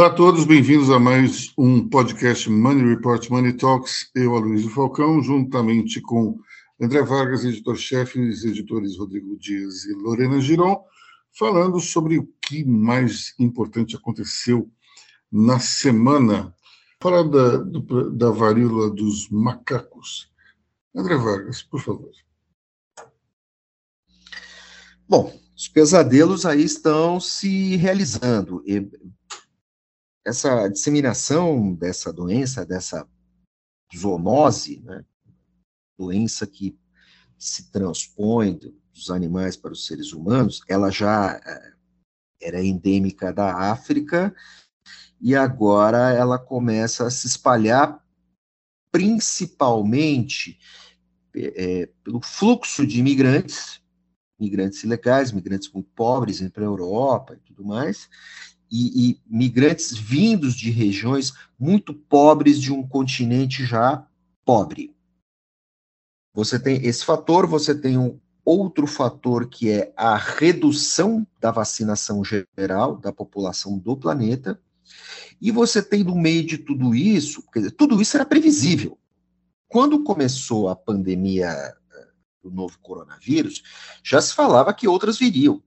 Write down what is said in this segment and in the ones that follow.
Olá a todos, bem-vindos a mais um podcast Money Report Money Talks. Eu, Aloysio Falcão, juntamente com André Vargas, editor-chefe, os editores Rodrigo Dias e Lorena Giron, falando sobre o que mais importante aconteceu na semana. Falar da, do, da varíola dos macacos. André Vargas, por favor. Bom, os pesadelos aí estão se realizando essa disseminação dessa doença, dessa zoonose, né, doença que se transpõe dos animais para os seres humanos, ela já eh, era endêmica da África e agora ela começa a se espalhar principalmente é, pelo fluxo de imigrantes, migrantes ilegais, migrantes muito pobres, para a Europa e tudo mais, e, e migrantes vindos de regiões muito pobres de um continente já pobre. Você tem esse fator, você tem um outro fator que é a redução da vacinação geral da população do planeta, e você tem no meio de tudo isso, dizer, tudo isso era previsível. Quando começou a pandemia eh, do novo coronavírus, já se falava que outras viriam,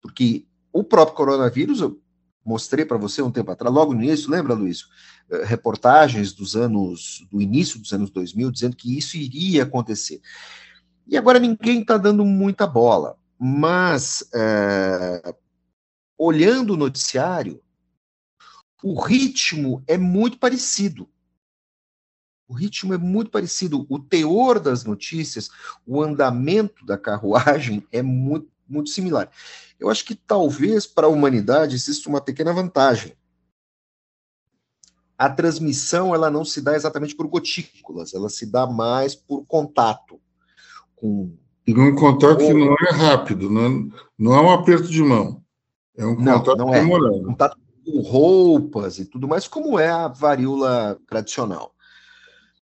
porque o próprio coronavírus, mostrei para você um tempo atrás, logo no início, lembra, Luiz? Eh, reportagens dos anos, do início dos anos 2000, dizendo que isso iria acontecer. E agora ninguém está dando muita bola, mas é, olhando o noticiário, o ritmo é muito parecido. O ritmo é muito parecido. O teor das notícias, o andamento da carruagem é muito, muito similar. Eu acho que talvez para a humanidade exista uma pequena vantagem. A transmissão ela não se dá exatamente por gotículas, ela se dá mais por contato com um contato que não é rápido, não é, não é um aperto de mão. É um contato não, não é. demorado. Contato com roupas e tudo mais, como é a varíola tradicional.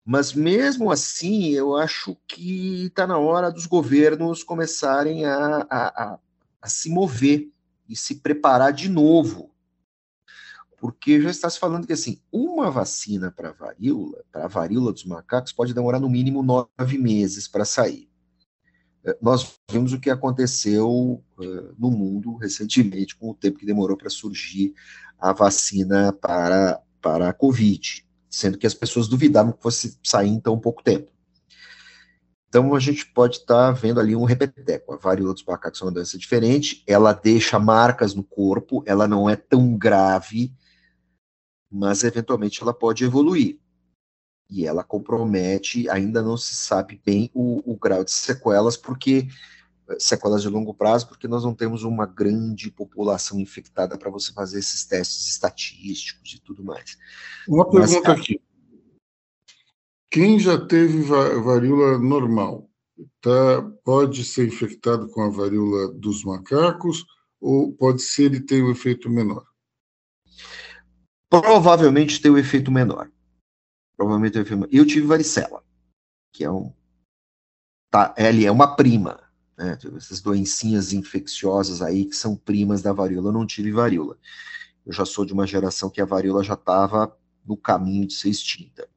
Mas mesmo assim, eu acho que está na hora dos governos começarem a, a, a, a, se mover e se preparar de novo. Porque já está se falando que assim, uma vacina para varíola, para a varíola dos macacos, pode demorar no mínimo nove meses para sair. Eh, nós vimos o que aconteceu uh, no mundo recentemente, com o tempo que demorou para surgir a vacina para, para a Covid sendo que as pessoas duvidavam que fosse sair em tão pouco tempo. Então a gente pode estar tá vendo ali um repeteco. A varíola dos macacos é uma doença diferente, ela deixa marcas no corpo, ela não é tão grave, mas eventualmente ela pode evoluir. E ela compromete, ainda não se sabe bem o, o grau de sequelas, porque sequelas de longo prazo, porque nós não temos uma grande população infectada para você fazer esses testes estatísticos e tudo mais. Uma Mas, pergunta aqui. Quem já teve varíola normal tá, pode ser infectado com a varíola dos macacos ou pode ser ele ter um efeito menor? Provavelmente tem um efeito menor. Provavelmente tem um efeito menor. Eu tive varicela, que é um. Tá, ele é uma prima né, essas doencinhas infecciosas aí que são primas da varíola. Eu não tive varíola. Eu já sou de uma geração que a varíola já estava no caminho de ser extinta.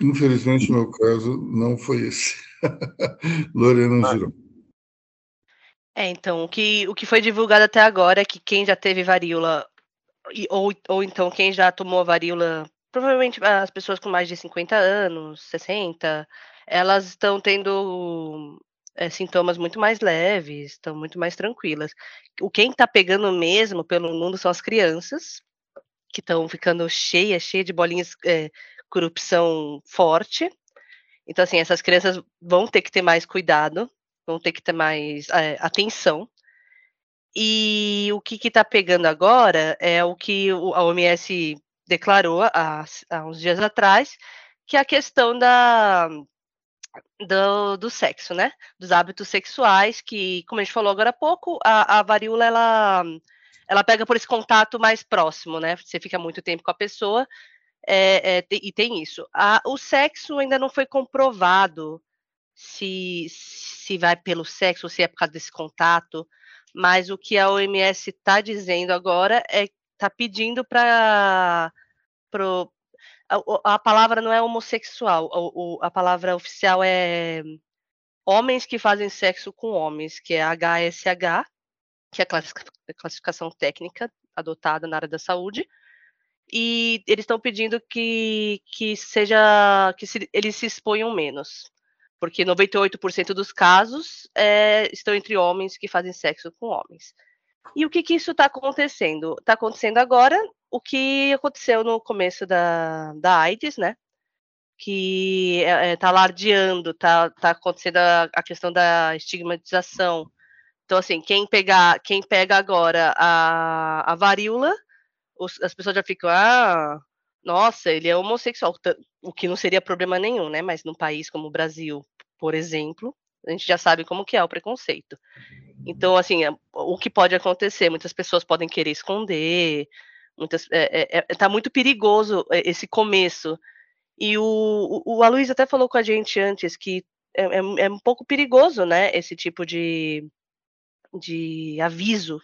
Infelizmente, no meu caso, não foi esse. Lorena ah. girou. É, então, o que, o que foi divulgado até agora é que quem já teve varíola, ou, ou então quem já tomou varíola, provavelmente as pessoas com mais de 50 anos, 60, elas estão tendo é, sintomas muito mais leves, estão muito mais tranquilas. O quem está pegando mesmo pelo mundo são as crianças, que estão ficando cheias, cheias de bolinhas, é, corrupção forte. Então, assim, essas crianças vão ter que ter mais cuidado, vão ter que ter mais é, atenção. E o que está pegando agora é o que a OMS declarou há, há uns dias atrás, que é a questão da do, do sexo, né? Dos hábitos sexuais, que, como a gente falou agora há pouco, a, a varíola ela, ela pega por esse contato mais próximo, né? Você fica muito tempo com a pessoa é, é, e tem isso. A, o sexo ainda não foi comprovado se, se vai pelo sexo se é por causa desse contato, mas o que a OMS está dizendo agora é tá pedindo para a, a, palavra não é homossexual, a, a palavra oficial é homens que fazem sexo com homens, que é HSH, que é a classificação técnica adotada na área da saúde, e eles estão pedindo que, que seja que se, eles se exponham menos, porque 98% dos casos é, estão entre homens que fazem sexo com homens. E o que, que isso está acontecendo? Está acontecendo agora o que aconteceu no começo da, da AIDS, né? Que está é, tá alardeando, está tá acontecendo a, a questão da estigmatização. Então, assim, quem pegar, quem pega agora a, a varíola, os, as pessoas já ficam, ah, nossa, ele é homossexual, o que não seria problema nenhum, né? Mas num país como o Brasil, por exemplo, a gente já sabe como que é o preconceito. Então, assim, é, o que pode acontecer? Muitas pessoas podem querer esconder, muitas, é, é, é tá muito perigoso é, esse começo. E o, o, Aloysio até falou com a gente antes que é, é, é um pouco perigoso, né, esse tipo de, de aviso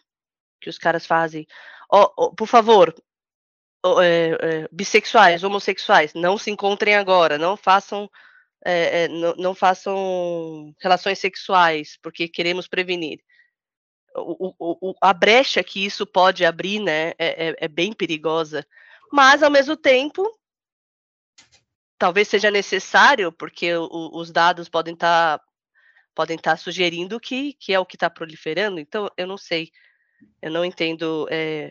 que os caras fazem. Oh, oh, por favor, oh, bissexuais, homossexuais, não se encontrem agora, não façam é, é, não, não, façam relações sexuais, porque queremos prevenir. O, o, o, a brecha que isso pode abrir né, é, é, é bem perigosa, mas ao mesmo tempo, talvez seja necessário, porque os dados podem estar tá, podem estar tá sugerindo que, que é o que está proliferando, então eu não sei, eu não entendo é,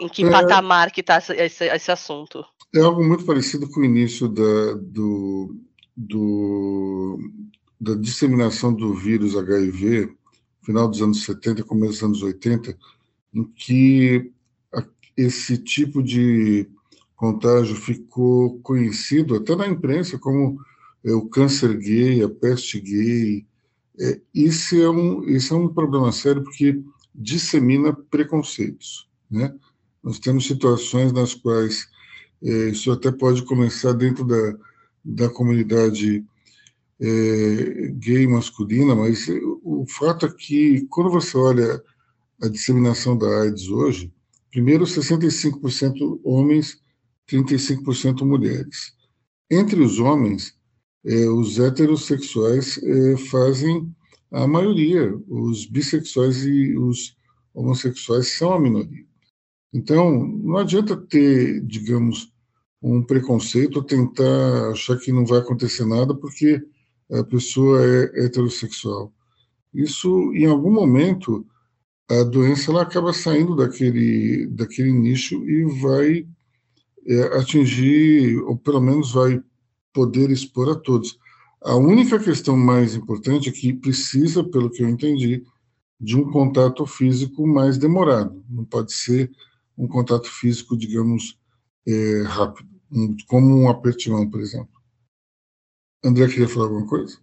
em que é, patamar que está esse, esse assunto. É algo muito parecido com o início da, do, do, da disseminação do vírus HIV, final dos anos 70, começo dos anos 80, em que esse tipo de contágio ficou conhecido até na imprensa como é, o câncer gay, a peste gay. É, isso, é um, isso é um problema sério porque dissemina preconceitos. Né? Nós temos situações nas quais é, isso até pode começar dentro da, da comunidade é, gay masculina, mas o fato é que, quando você olha a disseminação da AIDS hoje, primeiro 65% homens, 35% mulheres. Entre os homens, é, os heterossexuais é, fazem a maioria, os bissexuais e os homossexuais são a minoria. Então, não adianta ter, digamos, um preconceito, tentar achar que não vai acontecer nada porque a pessoa é heterossexual. Isso, em algum momento, a doença ela acaba saindo daquele, daquele nicho e vai é, atingir, ou pelo menos vai poder expor a todos. A única questão mais importante é que precisa, pelo que eu entendi, de um contato físico mais demorado. Não pode ser um contato físico, digamos, é, rápido, como um aperto de mão, por exemplo. André queria falar alguma coisa?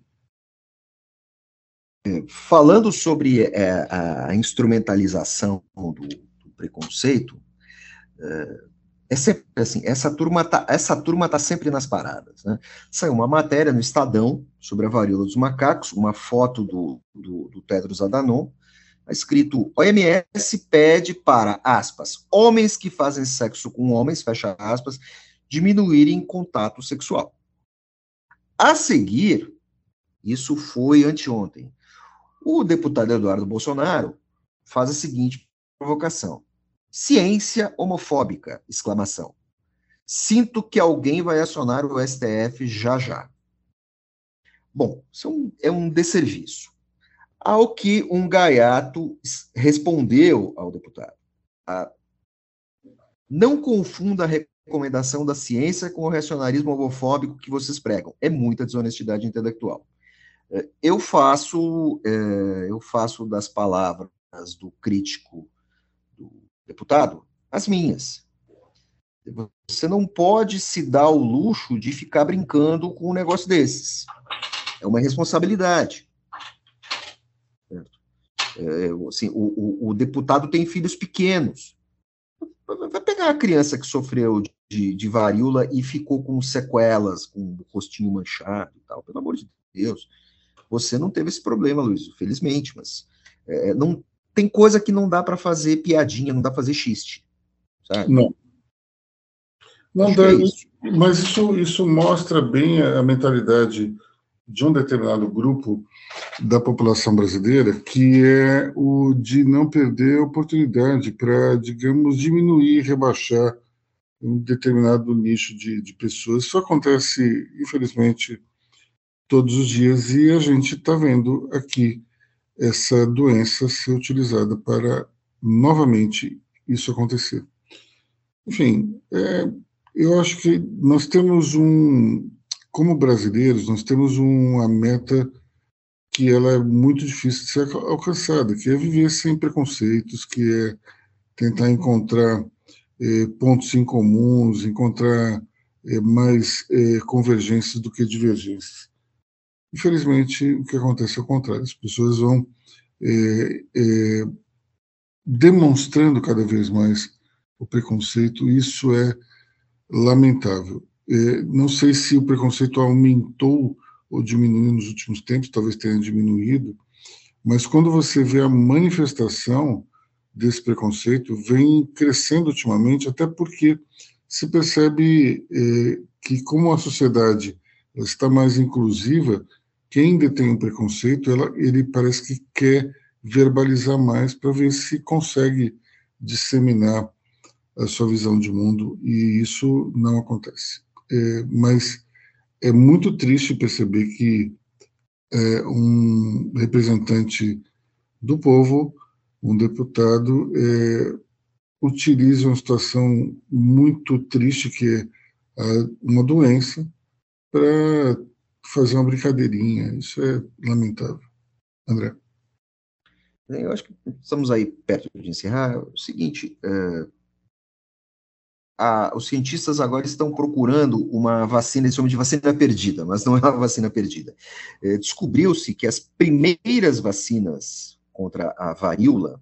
É, falando sobre é, a instrumentalização do, do preconceito, é, é assim, essa turma tá, essa turma tá sempre nas paradas, né? Saiu uma matéria no Estadão sobre a varíola dos macacos, uma foto do, do, do Tedros Adhanom, Está escrito: OMS pede para, aspas, homens que fazem sexo com homens, fecha aspas, diminuírem contato sexual. A seguir, isso foi anteontem, o deputado Eduardo Bolsonaro faz a seguinte provocação: ciência homofóbica! Exclamação. Sinto que alguém vai acionar o STF já já. Bom, isso é um, é um desserviço. Ao que um gaiato respondeu ao deputado: ah, não confunda a recomendação da ciência com o racionalismo homofóbico que vocês pregam. É muita desonestidade intelectual. É, eu faço, é, eu faço das palavras do crítico do deputado as minhas. Você não pode se dar o luxo de ficar brincando com um negócio desses. É uma responsabilidade. É, assim, o, o, o, deputado tem filhos pequenos. Vai pegar a criança que sofreu de, de varíola e ficou com sequelas, com o rostinho manchado e tal. Pelo amor de Deus. Você não teve esse problema, Luiz, felizmente, mas é, não tem coisa que não dá para fazer piadinha, não dá para fazer xiste. sabe? Não. Não, dá, é isso. mas isso, isso mostra bem a, a mentalidade de um determinado grupo da população brasileira, que é o de não perder a oportunidade para, digamos, diminuir, rebaixar um determinado nicho de, de pessoas. Isso acontece, infelizmente, todos os dias e a gente está vendo aqui essa doença ser utilizada para novamente isso acontecer. Enfim, é, eu acho que nós temos um, como brasileiros, nós temos uma meta que ela é muito difícil de ser alcançada, que é viver sem preconceitos, que é tentar encontrar eh, pontos em comuns, encontrar eh, mais eh, convergências do que divergências. Infelizmente, o que acontece é o contrário. As pessoas vão demonstrando cada vez mais o preconceito. Isso é lamentável. É, não sei se o preconceito aumentou ou diminuiu nos últimos tempos, talvez tenha diminuído, mas quando você vê a manifestação desse preconceito, vem crescendo ultimamente, até porque se percebe é, que, como a sociedade está mais inclusiva, quem detém um preconceito, ela, ele parece que quer verbalizar mais para ver se consegue disseminar a sua visão de mundo, e isso não acontece. É, mas é muito triste perceber que é, um representante do povo, um deputado, é, utiliza uma situação muito triste, que é a, uma doença, para fazer uma brincadeirinha. Isso é lamentável. André. Eu acho que estamos aí perto de encerrar. O seguinte, é, a, os cientistas agora estão procurando uma vacina, eles chamam de vacina perdida, mas não é uma vacina perdida. É, Descobriu-se que as primeiras vacinas contra a varíola,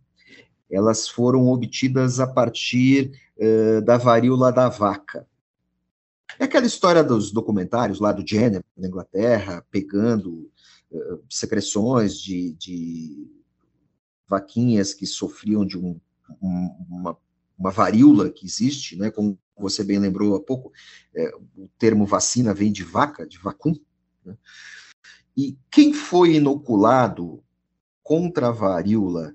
elas foram obtidas a partir é, da varíola da vaca. É aquela história dos documentários lá do Jenner, na Inglaterra, pegando uh, secreções de, de, vaquinhas que sofriam de um, um, uma, uma, varíola que existe, né, como você bem lembrou há pouco, é, o termo vacina vem de vaca, de vacum. Né? E quem foi inoculado contra a varíola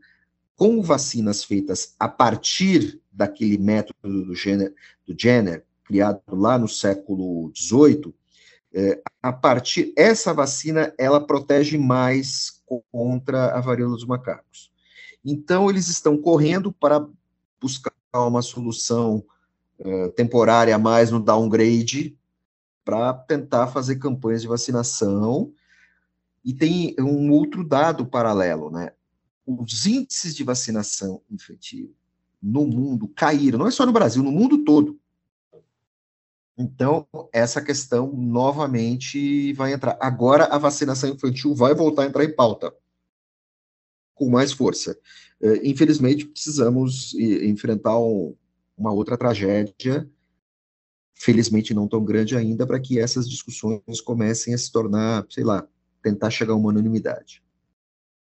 com vacinas feitas a partir daquele método do Jenner, do Jenner criado lá no século XVIII, é, a partir essa vacina ela protege mais contra a varíola dos macacos. Então eles estão correndo para buscar uma solução é, temporária a mais no downgrade para tentar fazer campanhas de vacinação. E tem um outro dado paralelo, né? Os índices de vacinação infantil no mundo caíram, não é só no Brasil, no mundo todo. Então, essa questão novamente vai entrar. Agora, a vacinação infantil vai voltar a entrar em pauta com mais força. É, infelizmente, precisamos enfrentar uma outra tragédia, felizmente não tão grande ainda, para que essas discussões comecem a se tornar, sei lá, tentar chegar a uma unanimidade.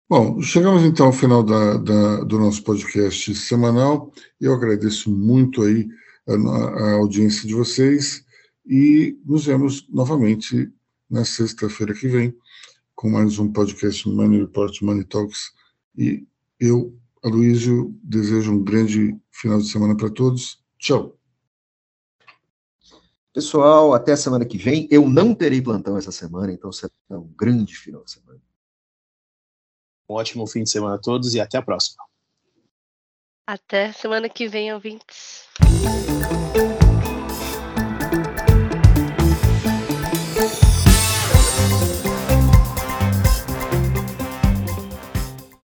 Bom, chegamos então ao final da, da, do nosso podcast semanal. Eu agradeço muito aí a, a audiência de vocês e nos vemos novamente na sexta-feira que vem com mais um podcast Money Report Money Talks. E eu, Aloysio, desejo um grande final de semana para todos. Tchau. Pessoal, até a semana que vem. Eu não terei plantão essa semana, então será um grande final de semana. Um ótimo fim de semana a todos e até a próxima. Até semana que vem, ouvintes.